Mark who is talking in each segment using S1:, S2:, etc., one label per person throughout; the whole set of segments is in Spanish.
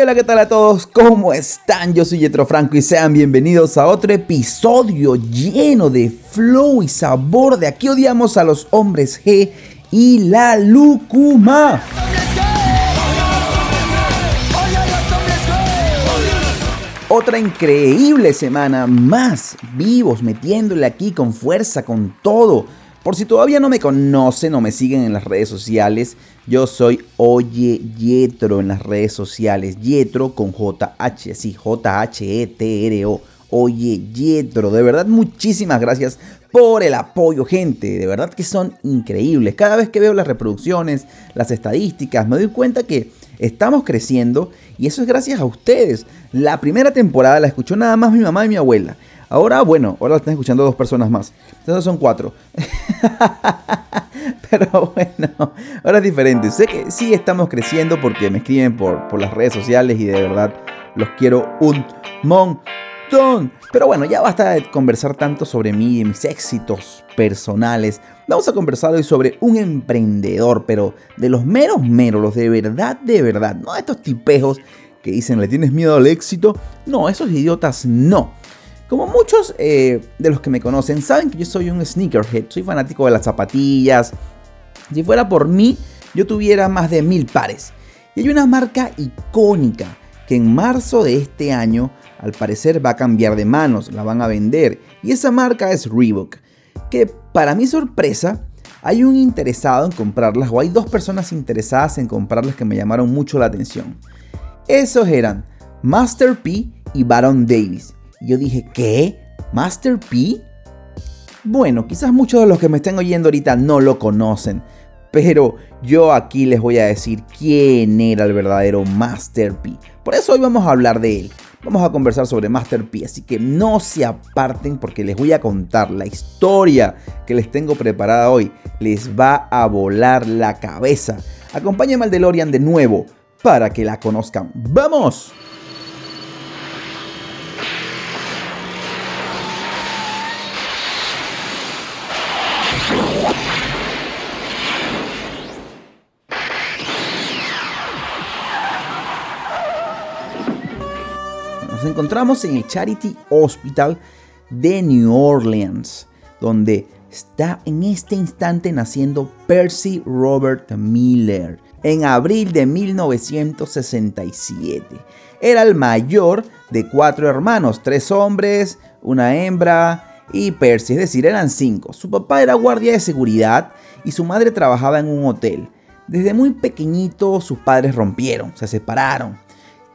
S1: Hola, ¿qué tal a todos? ¿Cómo están? Yo soy Yetro Franco y sean bienvenidos a otro episodio lleno de flow y sabor de Aquí odiamos a los hombres G y la lucuma. Otra increíble semana más, vivos, metiéndole aquí con fuerza, con todo. Por si todavía no me conocen o me siguen en las redes sociales, yo soy Oye Yetro en las redes sociales. Yetro con JH, sí, J-H-E-T-R-O. Oye Yetro, de verdad muchísimas gracias por el apoyo, gente. De verdad que son increíbles. Cada vez que veo las reproducciones, las estadísticas, me doy cuenta que estamos creciendo y eso es gracias a ustedes. La primera temporada la escuchó nada más mi mamá y mi abuela. Ahora, bueno, ahora están escuchando dos personas más. Entonces son cuatro. Pero bueno, ahora es diferente. Sé que sí estamos creciendo porque me escriben por, por las redes sociales y de verdad los quiero un montón. Pero bueno, ya basta de conversar tanto sobre mí y mis éxitos personales. Vamos a conversar hoy sobre un emprendedor, pero de los meros meros, los de verdad, de verdad. No estos tipejos que dicen, ¿le tienes miedo al éxito? No, esos idiotas no. Como muchos eh, de los que me conocen saben que yo soy un sneakerhead, soy fanático de las zapatillas. Si fuera por mí, yo tuviera más de mil pares. Y hay una marca icónica que en marzo de este año al parecer va a cambiar de manos, la van a vender. Y esa marca es Reebok, que para mi sorpresa hay un interesado en comprarlas o hay dos personas interesadas en comprarlas que me llamaron mucho la atención. Esos eran Master P y Baron Davis. Y yo dije, ¿qué? ¿Master P? Bueno, quizás muchos de los que me estén oyendo ahorita no lo conocen, pero yo aquí les voy a decir quién era el verdadero Master P. Por eso hoy vamos a hablar de él. Vamos a conversar sobre Master P, así que no se aparten porque les voy a contar la historia que les tengo preparada hoy. Les va a volar la cabeza. Acompáñenme al DeLorean de nuevo para que la conozcan. ¡Vamos! Encontramos en el Charity Hospital de New Orleans, donde está en este instante naciendo Percy Robert Miller en abril de 1967. Era el mayor de cuatro hermanos, tres hombres, una hembra y Percy, es decir, eran cinco. Su papá era guardia de seguridad y su madre trabajaba en un hotel. Desde muy pequeñito sus padres rompieron, se separaron.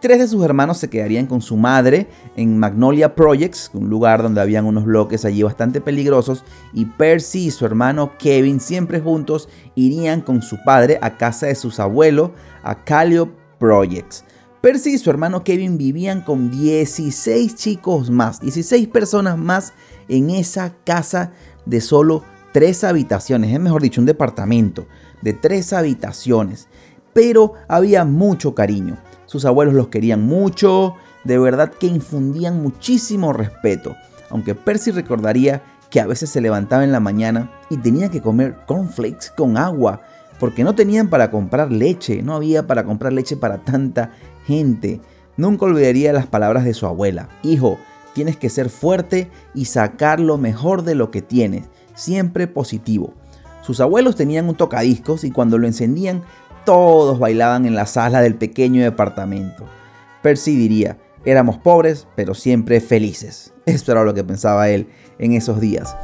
S1: Tres de sus hermanos se quedarían con su madre en Magnolia Projects, un lugar donde habían unos bloques allí bastante peligrosos, y Percy y su hermano Kevin siempre juntos irían con su padre a casa de sus abuelos a Callio Projects. Percy y su hermano Kevin vivían con 16 chicos más, 16 personas más en esa casa de solo tres habitaciones, es mejor dicho, un departamento de tres habitaciones. Pero había mucho cariño. Sus abuelos los querían mucho, de verdad que infundían muchísimo respeto, aunque Percy recordaría que a veces se levantaba en la mañana y tenía que comer cornflakes con agua, porque no tenían para comprar leche, no había para comprar leche para tanta gente. Nunca olvidaría las palabras de su abuela, hijo, tienes que ser fuerte y sacar lo mejor de lo que tienes, siempre positivo. Sus abuelos tenían un tocadiscos y cuando lo encendían todos bailaban en la sala del pequeño departamento. Percy diría, éramos pobres, pero siempre felices. Esto era lo que pensaba él en esos días.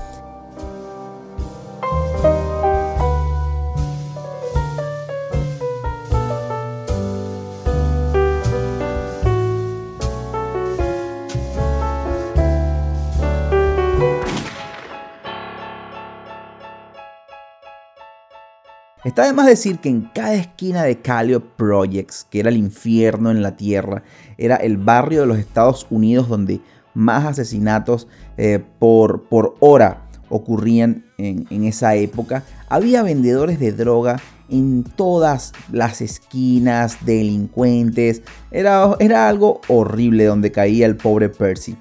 S1: Está de decir que en cada esquina de Callio Projects, que era el infierno en la tierra, era el barrio de los Estados Unidos donde más asesinatos eh, por, por hora ocurrían en, en, esa época. Había vendedores de droga en todas las esquinas, delincuentes. Era, era algo horrible donde caía el pobre Percy.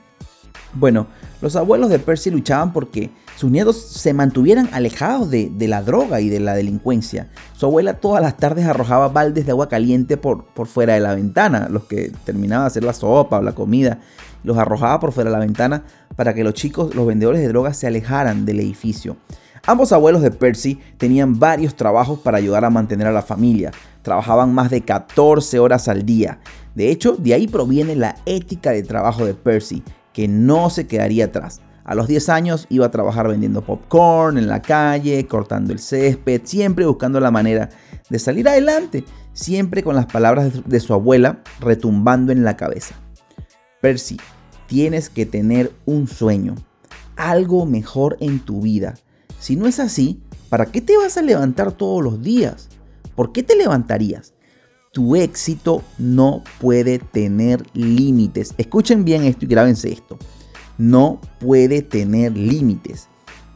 S1: Bueno, los abuelos de Percy luchaban porque sus nietos se mantuvieran alejados de, la droga y de la delincuencia. Su abuela todas las tardes arrojaba baldes de agua caliente por, por fuera de la ventana, los que terminaba de hacer la sopa o la comida, los arrojaba por fuera de la ventana para que los chicos, los vendedores de drogas, se alejaran del edificio. Ambos abuelos de Percy tenían varios trabajos para ayudar a mantener a la familia. Trabajaban más de 14 horas al día. De hecho, de ahí proviene la ética de trabajo de Percy, que no se quedaría atrás. A los 10 años iba a trabajar vendiendo popcorn en la calle, cortando el césped, siempre buscando la manera de salir adelante, siempre con las palabras de su abuela retumbando en la cabeza. Percy, tienes que tener un sueño, algo mejor en tu vida. Si no es así, ¿para qué te vas a levantar todos los días? ¿Por qué te levantarías? Tu éxito no puede tener límites. Escuchen bien esto y grábense esto no puede tener límites.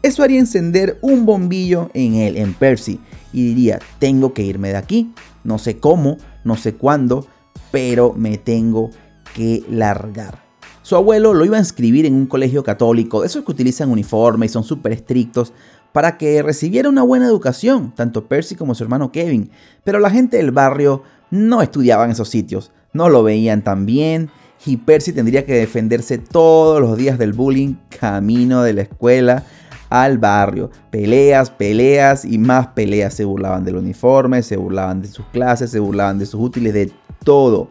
S1: Eso haría encender un bombillo en él, en Percy, y diría, tengo que irme de aquí. No sé cómo, no sé cuándo, pero me tengo que largar. Su abuelo lo iba a inscribir en un colegio católico, esos que utilizan uniforme y son súper estrictos, para que recibiera una buena educación, tanto Percy como su hermano Kevin. Pero la gente del barrio no estudiaba en esos sitios, no lo veían tan bien y Percy tendría que defenderse todos los días del bullying camino de la escuela al barrio. Peleas, peleas y más peleas. Se burlaban del uniforme, se burlaban de sus clases, se burlaban de sus útiles, de todo.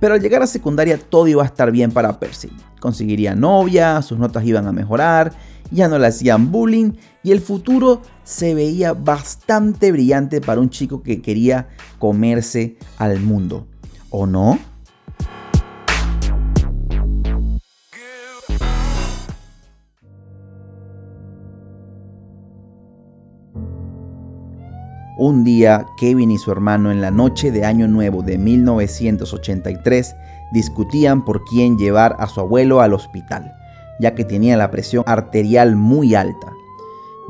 S1: Pero al llegar a secundaria todo iba a estar bien para Percy. Conseguiría novia, sus notas iban a mejorar, ya no le hacían bullying y el futuro se veía bastante brillante para un chico que quería comerse al mundo. ¿O no? Un día, Kevin y su hermano en la noche de Año Nuevo de 1983 discutían por quién llevar a su abuelo al hospital, ya que tenía la presión arterial muy alta.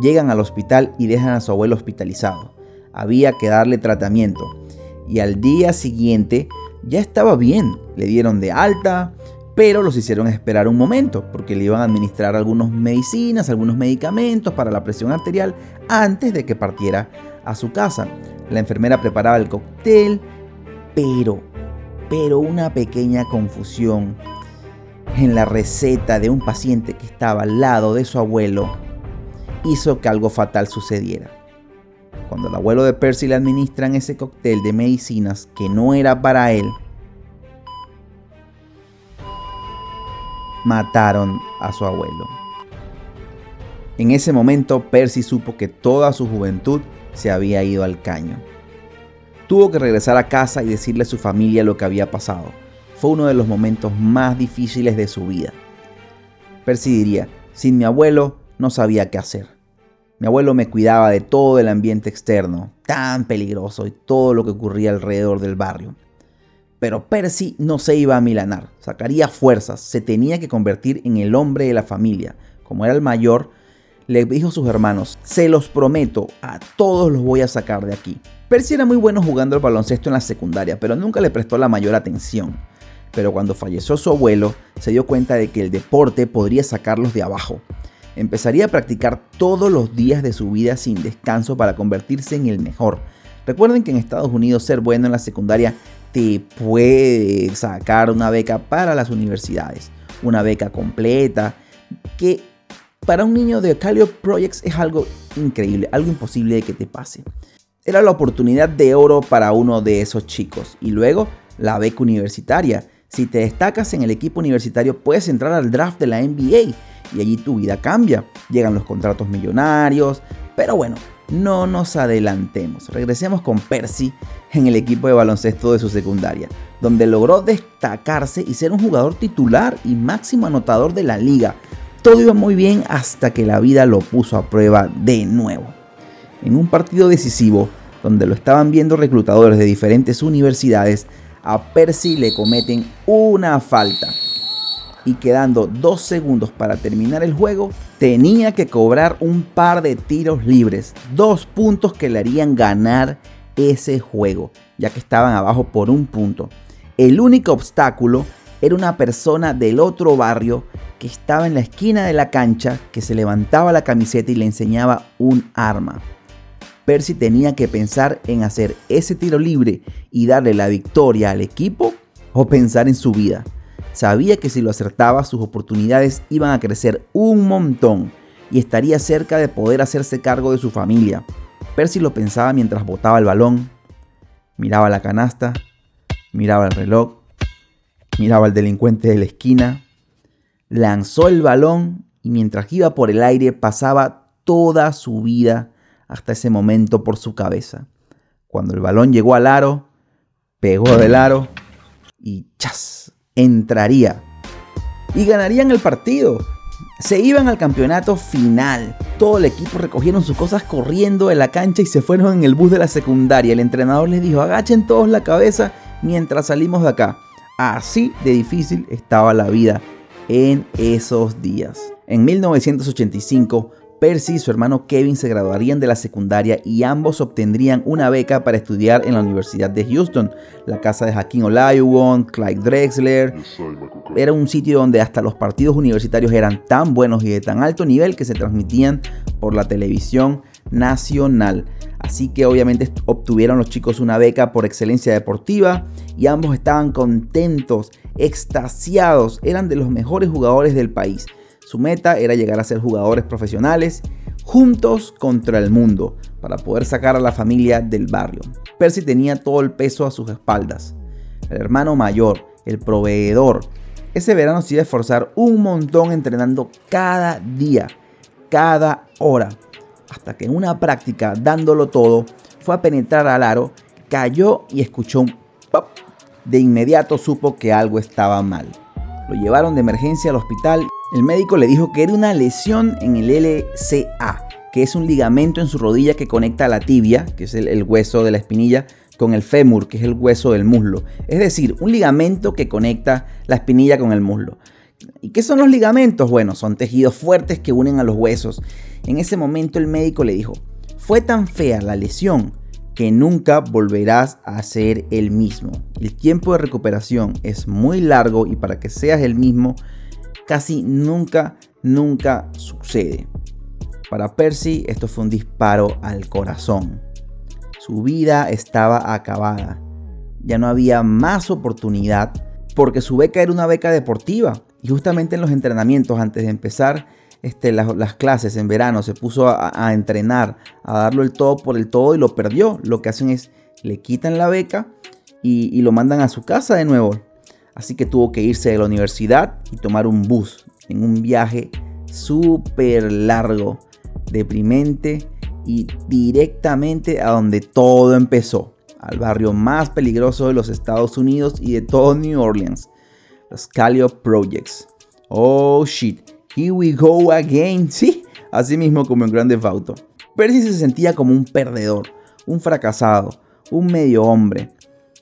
S1: Llegan al hospital y dejan a su abuelo hospitalizado. Había que darle tratamiento. Y al día siguiente ya estaba bien. Le dieron de alta, pero los hicieron esperar un momento porque le iban a administrar algunas medicinas, algunos medicamentos para la presión arterial antes de que partiera a su casa. La enfermera preparaba el cóctel, pero, pero una pequeña confusión en la receta de un paciente que estaba al lado de su abuelo hizo que algo fatal sucediera. Cuando el abuelo de Percy le administran ese cóctel de medicinas que no era para él, mataron a su abuelo. En ese momento Percy supo que toda su juventud se había ido al caño. Tuvo que regresar a casa y decirle a su familia lo que había pasado. Fue uno de los momentos más difíciles de su vida. Percy diría, sin mi abuelo no sabía qué hacer. Mi abuelo me cuidaba de todo el ambiente externo, tan peligroso y todo lo que ocurría alrededor del barrio. Pero Percy no se iba a milanar, sacaría fuerzas, se tenía que convertir en el hombre de la familia. Como era el mayor, le dijo a sus hermanos, se los prometo, a todos los voy a sacar de aquí. Percy era muy bueno jugando al baloncesto en la secundaria, pero nunca le prestó la mayor atención. Pero cuando falleció su abuelo, se dio cuenta de que el deporte podría sacarlos de abajo. Empezaría a practicar todos los días de su vida sin descanso para convertirse en el mejor. Recuerden que en Estados Unidos ser bueno en la secundaria te puede sacar una beca para las universidades, una beca completa que para un niño de Calio Projects es algo increíble, algo imposible de que te pase. Era la oportunidad de oro para uno de esos chicos. Y luego la beca universitaria. Si te destacas en el equipo universitario puedes entrar al draft de la NBA y allí tu vida cambia. Llegan los contratos millonarios. Pero bueno, no nos adelantemos. Regresemos con Percy en el equipo de baloncesto de su secundaria, donde logró destacarse y ser un jugador titular y máximo anotador de la liga, todo iba muy bien hasta que la vida lo puso a prueba de nuevo. En un partido decisivo, donde lo estaban viendo reclutadores de diferentes universidades, a Percy le cometen una falta. Y quedando dos segundos para terminar el juego, tenía que cobrar un par de tiros libres. Dos puntos que le harían ganar ese juego, ya que estaban abajo por un punto. El único obstáculo era una persona del otro barrio que estaba en la esquina de la cancha, que se levantaba la camiseta y le enseñaba un arma. Percy tenía que pensar en hacer ese tiro libre y darle la victoria al equipo o pensar en su vida. Sabía que si lo acertaba sus oportunidades iban a crecer un montón y estaría cerca de poder hacerse cargo de su familia. Percy lo pensaba mientras botaba el balón, miraba la canasta, miraba el reloj, miraba al delincuente de la esquina, lanzó el balón y mientras iba por el aire pasaba toda su vida hasta ese momento por su cabeza. Cuando el balón llegó al aro, pegó del aro y ¡chas! entraría. Y ganarían el partido. Se iban al campeonato final. Todo el equipo recogieron sus cosas corriendo de la cancha y se fueron en el bus de la secundaria. El entrenador les dijo, agachen todos la cabeza mientras salimos de acá. Así de difícil estaba la vida en esos días. En 1985, Percy y su hermano Kevin se graduarían de la secundaria y ambos obtendrían una beca para estudiar en la Universidad de Houston, la casa de Hakeem Olajuwon, Clyde Drexler. Era un sitio donde hasta los partidos universitarios eran tan buenos y de tan alto nivel que se transmitían por la televisión nacional. Así que obviamente obtuvieron los chicos una beca por excelencia deportiva y ambos estaban contentos, extasiados, eran de los mejores jugadores del país. Su meta era llegar a ser jugadores profesionales juntos contra el mundo para poder sacar a la familia del barrio. Percy tenía todo el peso a sus espaldas. El hermano mayor, el proveedor, ese verano se iba a esforzar un montón entrenando cada día, cada hora, hasta que en una práctica, dándolo todo, fue a penetrar al aro, cayó y escuchó un pop. De inmediato supo que algo estaba mal. Lo llevaron de emergencia al hospital el médico le dijo que era una lesión en el LCA, que es un ligamento en su rodilla que conecta la tibia, que es el, hueso de la espinilla, con el fémur, que es el hueso del muslo. Es decir, un ligamento que conecta la espinilla con el muslo. ¿Y qué son los ligamentos? Bueno, son tejidos fuertes que unen a los huesos. En ese momento el médico le dijo, fue tan fea la lesión que nunca volverás a ser el mismo. El tiempo de recuperación es muy largo y para que seas el mismo casi nunca, nunca sucede. Para Percy esto fue un disparo al corazón. Su vida estaba acabada. Ya no había más oportunidad porque su beca era una beca deportiva. Y justamente en los entrenamientos, antes de empezar este, las, clases en verano, se puso a, entrenar, a darlo el todo por el todo y lo perdió. Lo que hacen es, le quitan la beca y, y lo mandan a su casa de nuevo así que tuvo que irse de la universidad y tomar un bus en un viaje súper largo, deprimente y directamente a donde todo empezó, al barrio más peligroso de los Estados Unidos y de todo New Orleans, los Projects. Oh shit, here we go again, sí, así mismo como en Grande Auto. Percy se sentía como un perdedor, un fracasado, un medio hombre.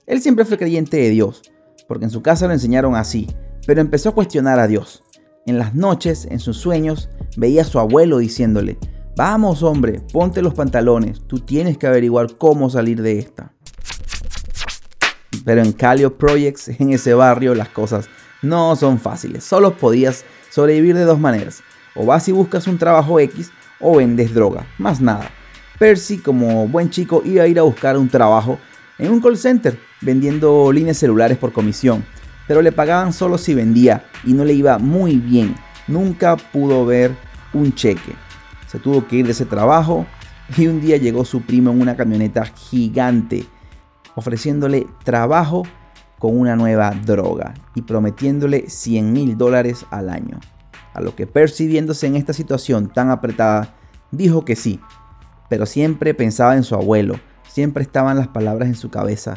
S1: Él siempre fue creyente de Dios, porque en su casa lo enseñaron así, pero empezó a cuestionar a Dios. En las noches, en sus sueños, veía a su abuelo diciéndole, Vamos hombre, ponte los pantalones, tú tienes que averiguar cómo salir de esta. Pero en Calio Projects, en ese barrio, las cosas no son fáciles. Solo podías sobrevivir de dos maneras. O vas y buscas un trabajo X o vendes droga. Más nada. Percy, como buen chico, iba a ir a buscar un trabajo en un call center vendiendo líneas celulares por comisión, pero le pagaban solo si vendía y no le iba muy bien. Nunca pudo ver un cheque. Se tuvo que ir de ese trabajo y un día llegó su primo en una camioneta gigante ofreciéndole trabajo con una nueva droga y prometiéndole 100 mil dólares al año. A lo que percibiéndose en esta situación tan apretada, dijo que sí, pero siempre pensaba en su abuelo siempre estaban las palabras en su cabeza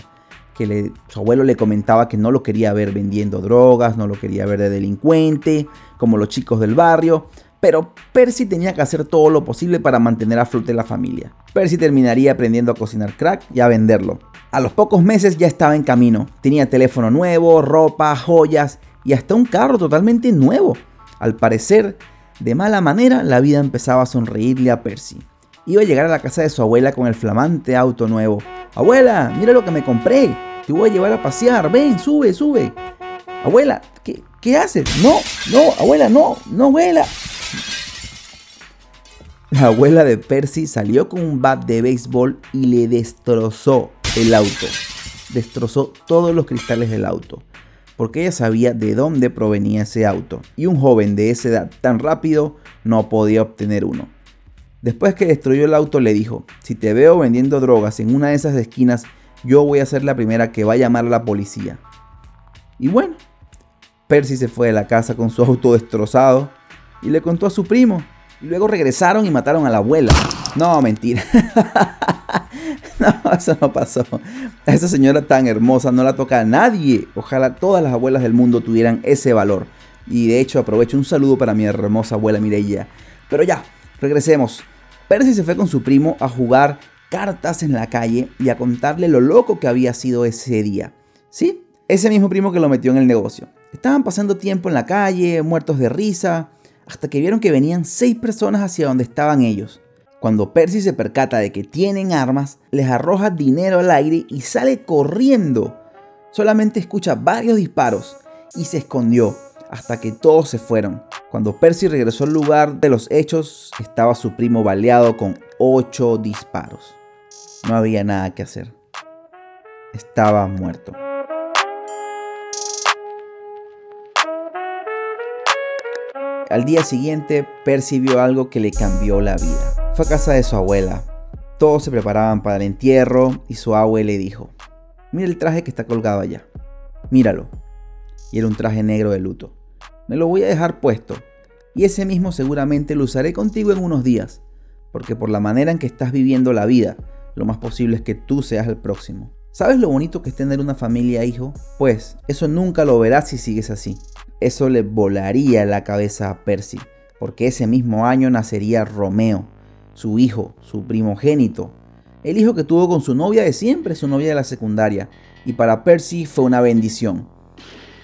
S1: que su abuelo le comentaba que no lo quería ver vendiendo drogas, no lo quería ver de delincuente, como los chicos del barrio, pero Percy tenía que hacer todo lo posible para mantener a flote la familia. Percy terminaría aprendiendo a cocinar crack y a venderlo. A los pocos meses ya estaba en camino, tenía teléfono nuevo, ropa, joyas y hasta un carro totalmente nuevo. Al parecer, de mala manera, la vida empezaba a sonreírle a Percy iba a llegar a la casa de su abuela con el flamante auto nuevo. Abuela, mira lo que me compré. Te voy a llevar a pasear. Ven, sube, sube. Abuela, ¿qué, qué haces? No, no, abuela, no, no, abuela. La abuela de Percy salió con un bat de béisbol y le destrozó el auto. Destrozó todos los cristales del auto. Porque ella sabía de dónde provenía ese auto. Y un joven de esa edad tan rápido no podía obtener uno. Después que destruyó el auto le dijo, si te veo vendiendo drogas en una de esas esquinas, yo voy a ser la primera que va a llamar a la policía. Y bueno, Percy se fue de la casa con su auto destrozado y le contó a su primo. Luego regresaron y mataron a la abuela. No, mentira. no, eso no pasó. A esa señora tan hermosa no la toca a nadie. Ojalá todas las abuelas del mundo tuvieran ese valor. Y de hecho aprovecho un saludo para mi hermosa abuela Mireia. Pero ya, regresemos. Percy se fue con su primo a jugar cartas en la calle y a contarle lo loco que había sido ese día. ¿Sí? Ese mismo primo que lo metió en el negocio. Estaban pasando tiempo en la calle, muertos de risa, hasta que vieron que venían seis personas hacia donde estaban ellos. Cuando Percy se percata de que tienen armas, les arroja dinero al aire y sale corriendo. Solamente escucha varios disparos y se escondió hasta que todos se fueron. Cuando Percy regresó al lugar de los hechos, estaba su primo baleado con ocho disparos. No había nada que hacer. Estaba muerto. Al día siguiente, percibió algo que le cambió la vida. Fue a casa de su abuela. Todos se preparaban para el entierro y su abuela le dijo, mira el traje que está colgado allá. Míralo. Y era un traje negro de luto. Me lo voy a dejar puesto. Y ese mismo seguramente lo usaré contigo en unos días. Porque por la manera en que estás viviendo la vida, lo más posible es que tú seas el próximo. ¿Sabes lo bonito que es tener una familia, hijo? Pues eso nunca lo verás si sigues así. Eso le volaría la cabeza a Percy, porque ese mismo año nacería Romeo, su hijo, su primogénito, el hijo que tuvo con su novia de siempre, su novia de la secundaria, y para Percy fue una bendición.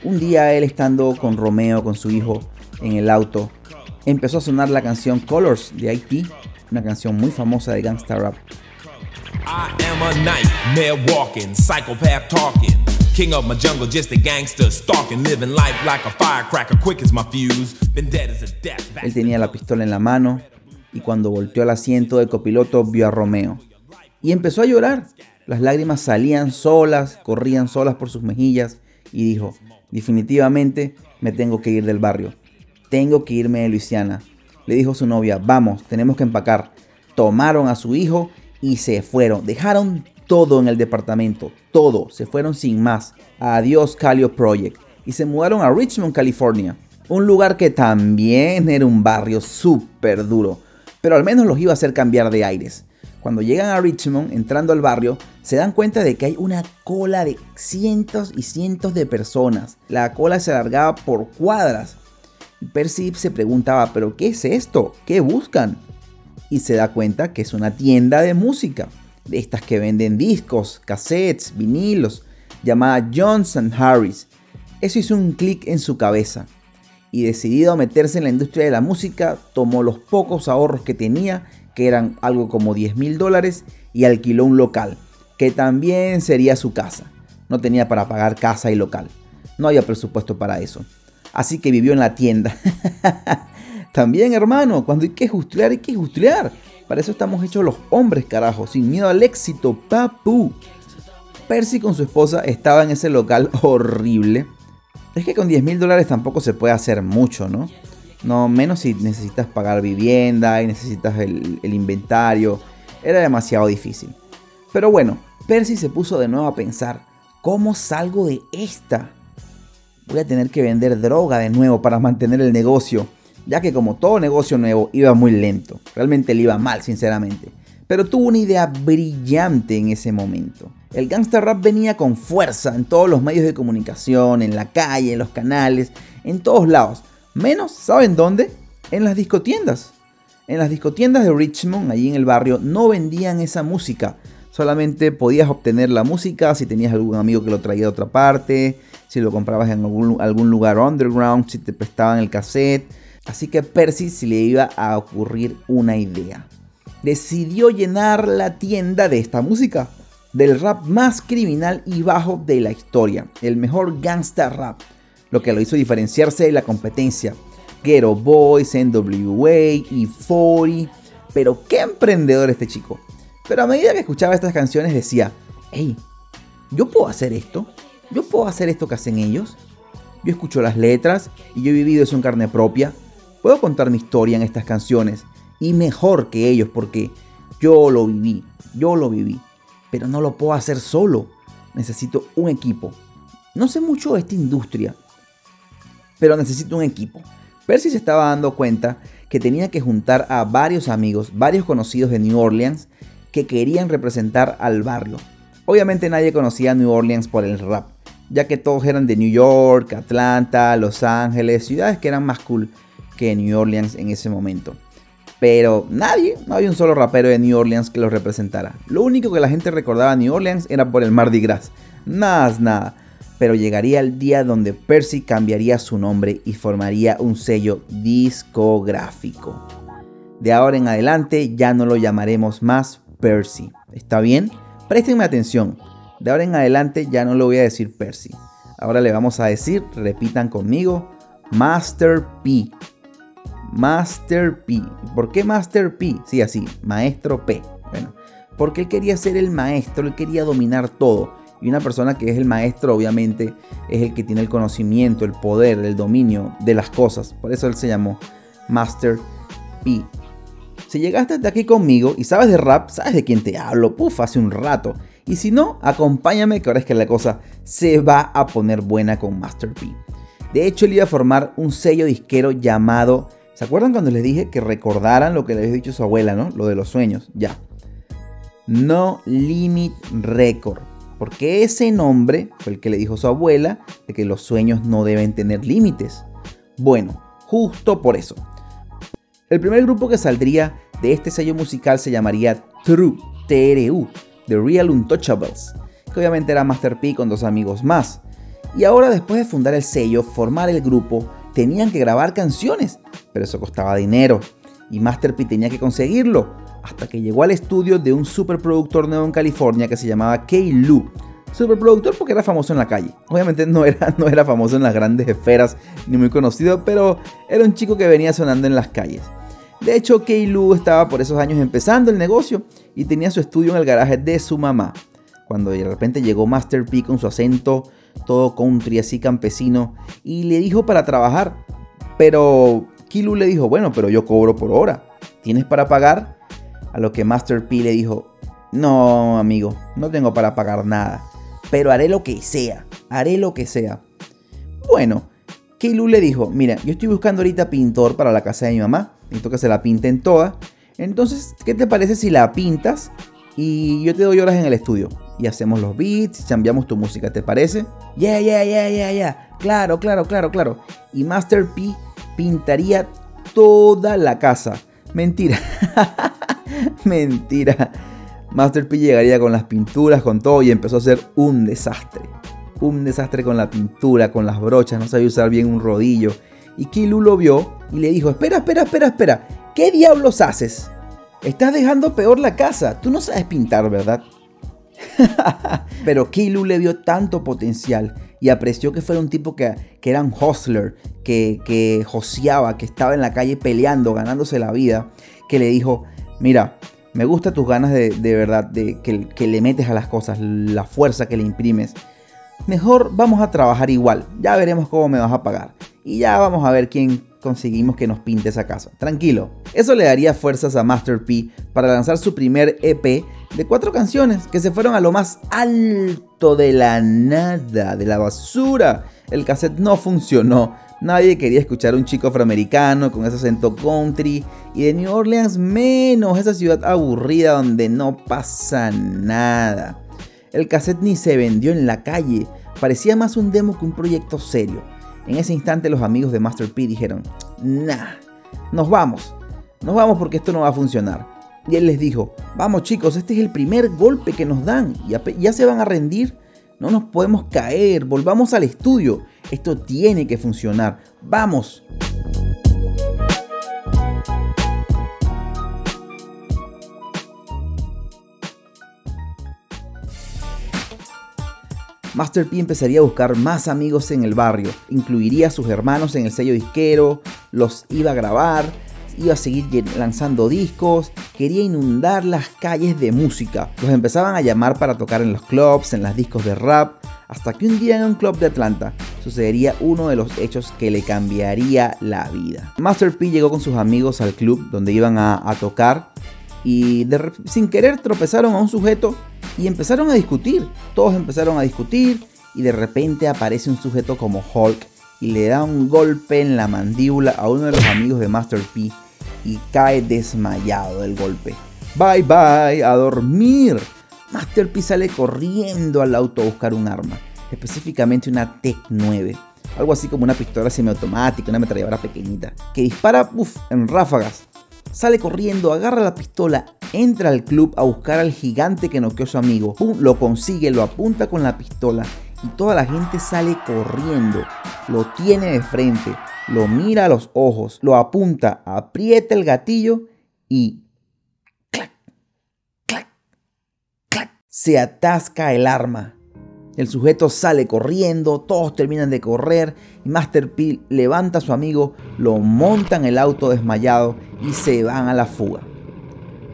S1: Un día él estando con Romeo, con su hijo, en el auto, empezó a sonar la canción Colors de IT, una canción muy famosa de gangsta rap. King of my jungle, just a gangster, stalking, living life like a firecracker, quick as my fuse, been dead as a death. Él tenía la pistola en la mano y cuando volteó al asiento de copiloto vio a Romeo y empezó a llorar. Las lágrimas salían solas, corrían solas por sus mejillas y dijo, definitivamente me tengo que ir del barrio, tengo que irme de Luisiana. Le dijo su novia, vamos, tenemos que empacar. Tomaron a su hijo y se fueron. Dejaron todo en el departamento, todo, se fueron sin más. Adiós Calio Project y se mudaron a Richmond, California, un lugar que también era un barrio súper duro, pero al menos los iba a hacer cambiar de aires. Cuando llegan a Richmond, entrando al barrio, se dan cuenta de que hay una cola de cientos y cientos de personas. La cola se alargaba por cuadras. Percy se preguntaba, ¿pero qué es esto? ¿Qué buscan? Y se da cuenta que es una tienda de música de estas que venden discos, cassettes, vinilos, llamada Johnson Harris. Eso hizo un clic en su cabeza y decidido a meterse en la industria de la música, tomó los pocos ahorros que tenía, que eran algo como 10 mil dólares, y alquiló un local, que también sería su casa. No tenía para pagar casa y local. No había presupuesto para eso. Así que vivió en la tienda. también, hermano, cuando hay que justiar, hay que justiar. Para eso estamos hechos los hombres, carajo, sin miedo al éxito, papu. Percy con su esposa estaba en ese local horrible. Es que con 10 mil dólares tampoco se puede hacer mucho, ¿no? No, menos si necesitas pagar vivienda y necesitas el, el inventario. Era demasiado difícil. Pero bueno, Percy se puso de nuevo a pensar, ¿cómo salgo de esta? Voy a tener que vender droga de nuevo para mantener el negocio ya que como todo negocio nuevo iba muy lento, realmente le iba mal sinceramente, pero tuvo una idea brillante en ese momento. El gangster rap venía con fuerza en todos los medios de comunicación, en la calle, en los canales, en todos lados, menos, ¿saben dónde? En las discotiendas. En las discotiendas de Richmond, allí en el barrio, no vendían esa música. Solamente podías obtener la música si tenías algún amigo que lo traía de otra parte, si lo comprabas en algún, algún lugar underground, si te prestaban el cassette Así que Percy se le iba a ocurrir una idea. Decidió llenar la tienda de esta música, del rap más criminal y bajo de la historia, el mejor gangsta rap. lo que lo hizo diferenciarse de la competencia. Ghetto Boys, NWA y 40. Pero qué emprendedor este chico. Pero a medida que escuchaba estas canciones decía, hey, yo puedo hacer esto. Yo puedo hacer esto que hacen ellos. Yo escucho las letras y yo he vivido eso en carne propia. Puedo contar mi historia en estas canciones. Y mejor que ellos porque yo lo viví. Yo lo viví. Pero no lo puedo hacer solo. Necesito un equipo. No sé mucho de esta industria. Pero necesito un equipo. Percy se estaba dando cuenta que tenía que juntar a varios amigos, varios conocidos de New Orleans que querían representar al barrio. Obviamente nadie conocía a New Orleans por el rap, ya que todos eran de New York, Atlanta, Los Ángeles, ciudades que eran más cool que New Orleans en ese momento. Pero nadie, no había un solo rapero de New Orleans que los representara. Lo único que la gente recordaba a New Orleans era por el Mardi Gras. Nada, nada pero llegaría el día donde Percy cambiaría su nombre y formaría un sello discográfico. De ahora en adelante ya no lo llamaremos más Percy. ¿Está bien? Préstenme atención. De ahora en adelante ya no lo voy a decir Percy. Ahora le vamos a decir, repitan conmigo, Master P. Master P. ¿Por qué Master P? Sí, así, Maestro P. Bueno, porque él quería ser el maestro, él quería dominar todo. Y una persona que es el maestro, obviamente, es el que tiene el conocimiento, el poder, el dominio de las cosas. Por eso él se llamó Master P. Si llegaste hasta aquí conmigo y sabes de rap, sabes de quién te hablo, puf, hace un rato. Y si no, acompáñame que ahora es que la cosa se va a poner buena con Master P. De hecho, él iba a formar un sello disquero llamado... ¿Se acuerdan cuando les dije que recordaran lo que le había dicho su abuela, no? Lo de los sueños, ya. No Limit Record porque ese nombre fue el que le dijo su abuela de que los sueños no deben tener límites. Bueno, justo por eso. El primer grupo que saldría de este sello musical se llamaría True, TRU, The Real Untouchables, que obviamente era Master P con dos amigos más. Y ahora después de fundar el sello, formar el grupo, tenían que grabar canciones, pero eso costaba dinero y Master P tenía que conseguirlo, hasta que llegó al estudio de un superproductor nuevo en California que se llamaba Kay Lu. Superproductor porque era famoso en la calle. Obviamente no era, no era famoso en las grandes esferas ni muy conocido, pero era un chico que venía sonando en las calles. De hecho, Kay Lu estaba por esos años empezando el negocio y tenía su estudio en el garaje de su mamá. Cuando de repente llegó Master P con su acento todo country así campesino y le dijo para trabajar. Pero Kilu le dijo, bueno, pero yo cobro por hora. ¿Tienes para pagar? A lo que Master P le dijo, no, amigo, no tengo para pagar nada. Pero haré lo que sea, haré lo que sea. Bueno, Kilu le dijo, mira, yo estoy buscando ahorita pintor para la casa de mi mamá. Necesito que se la pinten toda. Entonces, ¿qué te parece si la pintas y yo te doy horas en el estudio? Y hacemos los beats cambiamos tu música, ¿te parece? Yeah, yeah, yeah, yeah, yeah. Claro, claro, claro, claro. Y Master P pintaría toda la casa. Mentira. Mentira. Master P llegaría con las pinturas, con todo y empezó a hacer un desastre. Un desastre con la pintura, con las brochas, no sabía usar bien un rodillo. Y Kilu lo vio y le dijo, espera, espera, espera, espera. ¿Qué diablos haces? Estás dejando peor la casa. Tú no sabes pintar, ¿verdad? Pero Kilu le vio tanto potencial y apreció que fuera un tipo que, era un hustler, que, que joseaba, que estaba en la calle peleando, ganándose la vida, que le dijo, mira, me gusta tus ganas de, verdad, de que, que, le metes a las cosas, la fuerza que le imprimes. Mejor vamos a trabajar igual, ya veremos cómo me vas a pagar. Y ya vamos a ver quién conseguimos que nos pinte esa casa. Tranquilo. Eso le daría fuerzas a Master P para lanzar su primer EP de cuatro canciones que se fueron a lo más alto de la nada, de la basura. El cassette no funcionó. Nadie quería escuchar a un chico afroamericano con ese acento country y de New Orleans menos, esa ciudad aburrida donde no pasa nada. El cassette ni se vendió en la calle, parecía más un demo que un proyecto serio. En ese instante los amigos de Master P dijeron, nah, nos vamos, nos vamos porque esto no va a funcionar. Y él les dijo, vamos chicos, este es el primer golpe que nos dan, ya, ya se van a rendir, no nos podemos caer, volvamos al estudio, esto tiene que funcionar, vamos. Master P empezaría a buscar más amigos en el barrio, incluiría a sus hermanos en el sello disquero, los iba a grabar, iba a seguir lanzando discos, quería inundar las calles de música. Los empezaban a llamar para tocar en los clubs, en las discos de rap, hasta que un día en un club de Atlanta sucedería uno de los hechos que le cambiaría la vida. Master P llegó con sus amigos al club donde iban a, tocar y sin querer tropezaron a un sujeto y empezaron a discutir. Todos empezaron a discutir y de repente aparece un sujeto como Hulk y le da un golpe en la mandíbula a uno de los amigos de Master P y cae desmayado del golpe. Bye bye, a dormir. Master P sale corriendo al auto a buscar un arma, específicamente una Tech 9, algo así como una pistola semiautomática, una ametralladora pequeñita, que dispara en ráfagas. Sale corriendo, agarra la pistola, entra al club a buscar al gigante que noqueó a su amigo. lo consigue, lo apunta con la pistola y toda la gente sale corriendo. Lo tiene de frente, lo mira a los ojos, lo apunta, aprieta el gatillo y clac, clac, clac, se atasca el arma. El sujeto sale corriendo, todos terminan de correr y Master P levanta a su amigo, lo monta en el auto desmayado y se van a la fuga.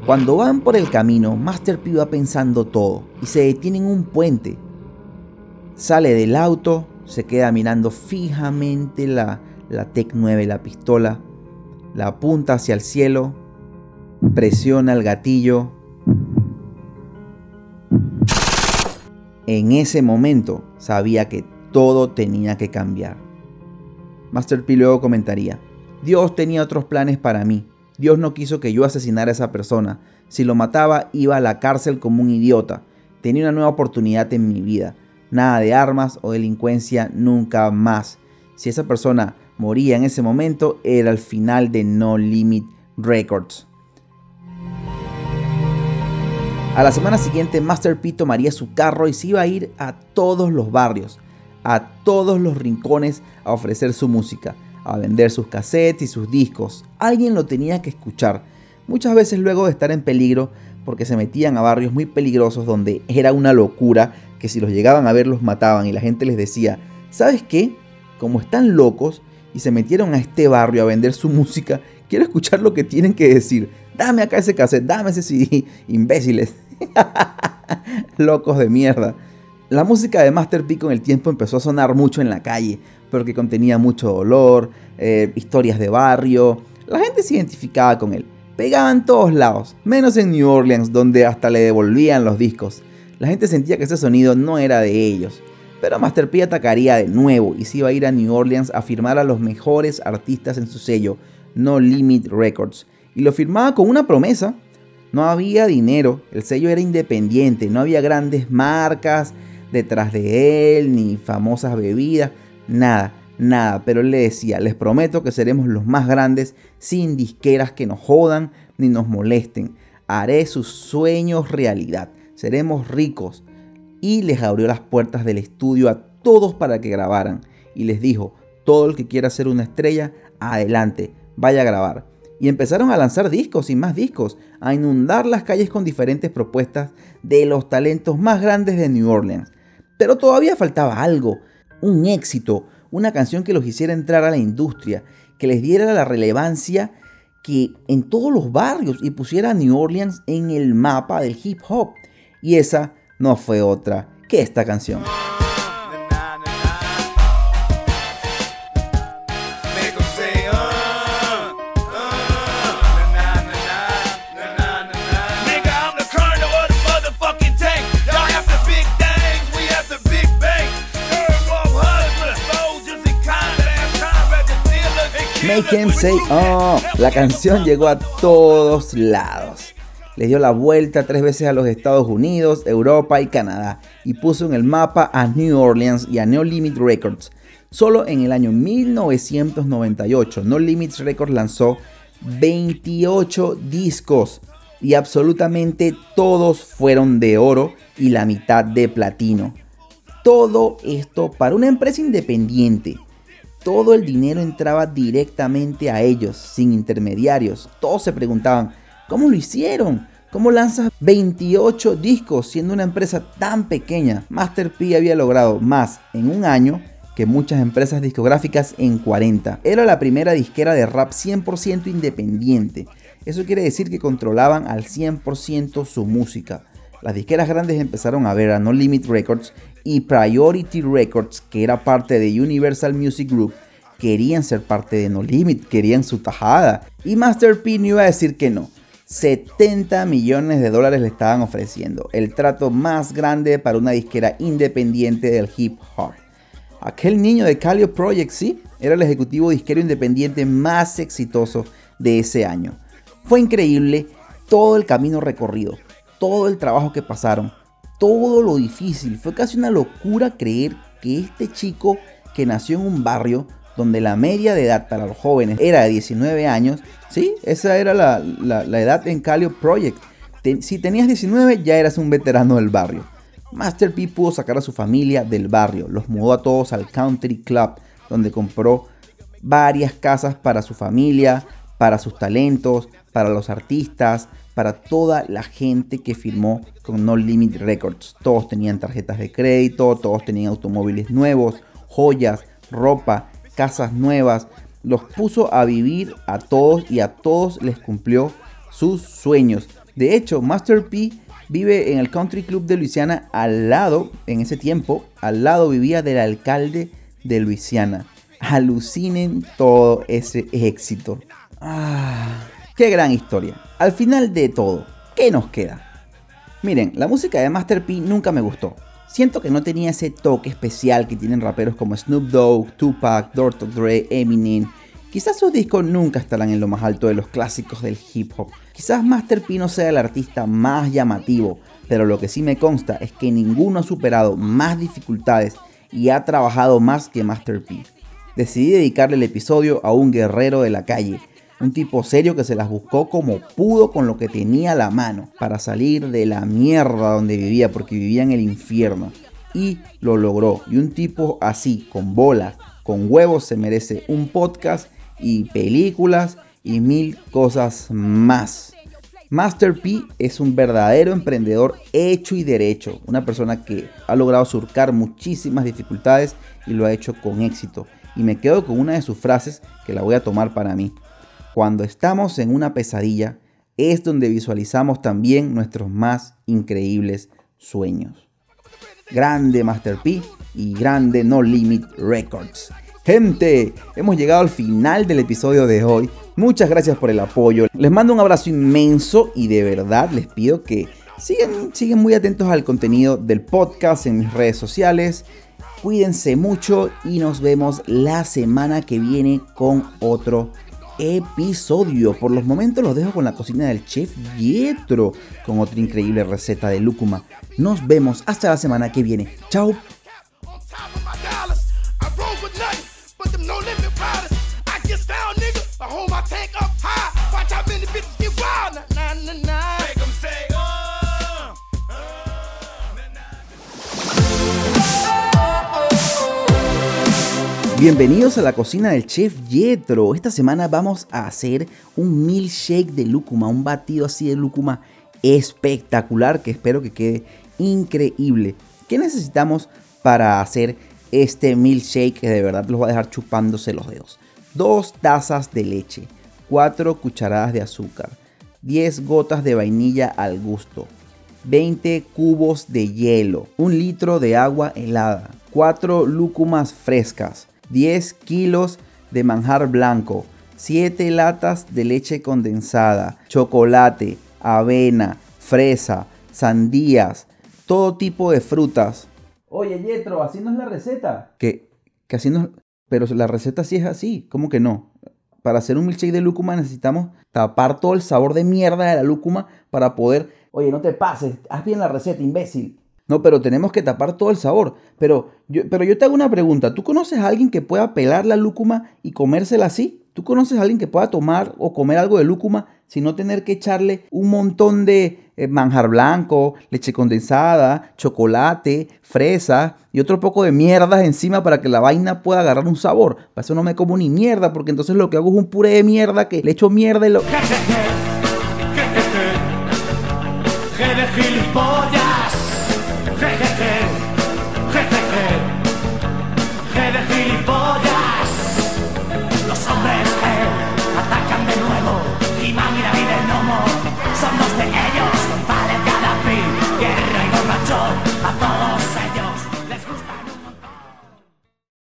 S1: Cuando van por el camino, Master P va pensando todo y se detiene en un puente. Sale del auto, se queda mirando fijamente la, la Tec 9, la pistola, la apunta hacia el cielo, presiona el gatillo En ese momento sabía que todo tenía que cambiar. Master P luego comentaría, Dios tenía otros planes para mí. Dios no quiso que yo asesinara a esa persona. Si lo mataba, iba a la cárcel como un idiota. Tenía una nueva oportunidad en mi vida. Nada de armas o delincuencia nunca más. Si esa persona moría en ese momento, era el final de No Limit Records. A la semana siguiente, Master P tomaría su carro y se iba a ir a todos los barrios, a todos los rincones a ofrecer su música, a vender sus cassettes y sus discos. Alguien lo tenía que escuchar, muchas veces luego de estar en peligro porque se metían a barrios muy peligrosos donde era una locura que si los llegaban a ver los mataban y la gente les decía, ¿sabes qué? Como están locos y se metieron a este barrio a vender su música, quiero escuchar lo que tienen que decir. Dame acá ese cassette, dame ese CD, imbéciles. Locos de mierda. La música de Master P con el tiempo empezó a sonar mucho en la calle, porque contenía mucho dolor, eh, historias de barrio. La gente se identificaba con él. Pegaba en todos lados, menos en New Orleans, donde hasta le devolvían los discos. La gente sentía que ese sonido no era de ellos. Pero Master P atacaría de nuevo y se iba a ir a New Orleans a firmar a los mejores artistas en su sello, No Limit Records. Y lo firmaba con una promesa no había dinero, el sello era independiente, no había grandes marcas detrás de él, ni famosas bebidas, nada, nada. Pero él le decía, les prometo que seremos los más grandes sin disqueras que nos jodan ni nos molesten. Haré sus sueños realidad, seremos ricos. Y les abrió las puertas del estudio a todos para que grabaran. Y les dijo, todo el que quiera ser una estrella, adelante, vaya a grabar y empezaron a lanzar discos y más discos, a inundar las calles con diferentes propuestas de los talentos más grandes de New Orleans. Pero todavía faltaba algo, un éxito, una canción que los hiciera entrar a la industria, que les diera la relevancia que en todos los barrios y pusiera a New Orleans en el mapa del hip hop. Y esa no fue otra que esta canción. Say Oh. La canción llegó a todos lados. Le dio la vuelta tres veces a los Estados Unidos, Europa y Canadá y puso en el mapa a New Orleans y a No Limit Records. Solo en el año 1998, No Limits Records lanzó 28 discos y absolutamente todos fueron de oro y la mitad de platino. Todo esto para una empresa independiente todo el dinero entraba directamente a ellos, sin intermediarios. Todos se preguntaban, ¿cómo lo hicieron? ¿Cómo lanzas 28 discos siendo una empresa tan pequeña? Master P había logrado más en un año que muchas empresas discográficas en 40. Era la primera disquera de rap 100% independiente. Eso quiere decir que controlaban al 100% su música. Las disqueras grandes empezaron a ver a No Limit Records y Priority Records, que era parte de Universal Music Group, querían ser parte de No Limit, querían su tajada. Y Master P no iba a decir que no. 70 millones de dólares le estaban ofreciendo, el trato más grande para una disquera independiente del hip hop. Aquel niño de Calio Project, sí, era el ejecutivo disquero independiente más exitoso de ese año. Fue increíble todo el camino recorrido, todo el trabajo que pasaron, todo lo difícil. Fue casi una locura creer que este chico que nació en un barrio donde la media de edad para los jóvenes era de 19 años, ¿sí? Esa era la, edad en Calio Project. si tenías 19 ya eras un veterano del barrio. Master P pudo sacar a su familia del barrio, los mudó a todos al Country Club, donde compró varias casas para su familia, para sus talentos, para los artistas, para toda la gente que firmó con No Limit Records. Todos tenían tarjetas de crédito, todos tenían automóviles nuevos, joyas, ropa, casas nuevas, los puso a vivir a todos y a todos les cumplió sus sueños. De hecho, Master P vive en el Country Club de Luisiana al lado, en ese tiempo, al lado vivía del alcalde de Luisiana. Alucinen todo ese éxito. Ah, qué gran historia. Al final de todo, ¿qué nos queda? Miren, la música de Master P nunca me gustó. Siento que no tenía ese toque especial que tienen raperos como Snoop Dogg, Tupac, Dr. Dre, Eminem. Quizás sus discos nunca estarán en lo más alto de los clásicos del hip hop. Quizás Master P no sea el artista más llamativo, pero lo que sí me consta es que ninguno ha superado más dificultades y ha trabajado más que Master P. Decidí dedicarle el episodio a un guerrero de la calle, un tipo serio que se las buscó como pudo con lo que tenía a la mano para salir de la mierda donde vivía, porque vivía en el infierno. Y lo logró. Y un tipo así, con bola, con huevos, se merece un podcast y películas y mil cosas más. Master P es un verdadero emprendedor hecho y derecho, una persona que ha logrado surcar muchísimas dificultades y lo ha hecho con éxito. Y me quedo con una de sus frases que la voy a tomar para mí. Cuando estamos en una pesadilla es donde visualizamos también nuestros más increíbles sueños. Grande Master P y grande No Limit Records. Gente, hemos llegado al final del episodio de hoy. Muchas gracias por el apoyo. Les mando un abrazo inmenso y de verdad les pido que sigan, sigan muy atentos al contenido del podcast en mis redes sociales. Cuídense mucho y nos vemos la semana que viene con otro episodio. Por los momentos los dejo con la cocina del chef Yetro con otra increíble receta de lúcuma. Nos vemos hasta la semana que viene. Chao. Bienvenidos a la cocina del chef Yetro. Esta semana vamos a hacer un milkshake de lúcuma, un batido así de lúcuma espectacular que espero que quede increíble. ¿Qué necesitamos para hacer este milkshake que de verdad los va a dejar chupándose los dedos? Dos tazas de leche, cuatro cucharadas de azúcar, 10 gotas de vainilla al gusto, 20 cubos de hielo, un litro de agua helada, 4 lúcumas frescas, 10 kilos de manjar blanco, 7 latas de leche condensada, chocolate, avena, fresa, sandías, todo tipo de frutas. Oye, Yetro, así no es la receta. Que, que así no. Pero la receta sí es así. ¿Cómo que no? Para hacer un milkshake de lúcuma necesitamos tapar todo el sabor de mierda de la lúcuma para poder. Oye, no te pases, haz bien la receta, imbécil. No, pero tenemos que tapar todo el sabor. Pero yo, pero yo te hago una pregunta. ¿Tú conoces a alguien que pueda pelar la lúcuma y comérsela así? ¿Tú conoces a alguien que pueda tomar o comer algo de lúcuma sin no tener que echarle un montón de eh, manjar blanco, leche condensada, chocolate, fresa y otro poco de mierdas encima para que la vaina pueda agarrar un sabor? Para eso no me como ni mierda, porque entonces lo que hago es un puré de mierda que le echo mierda y lo...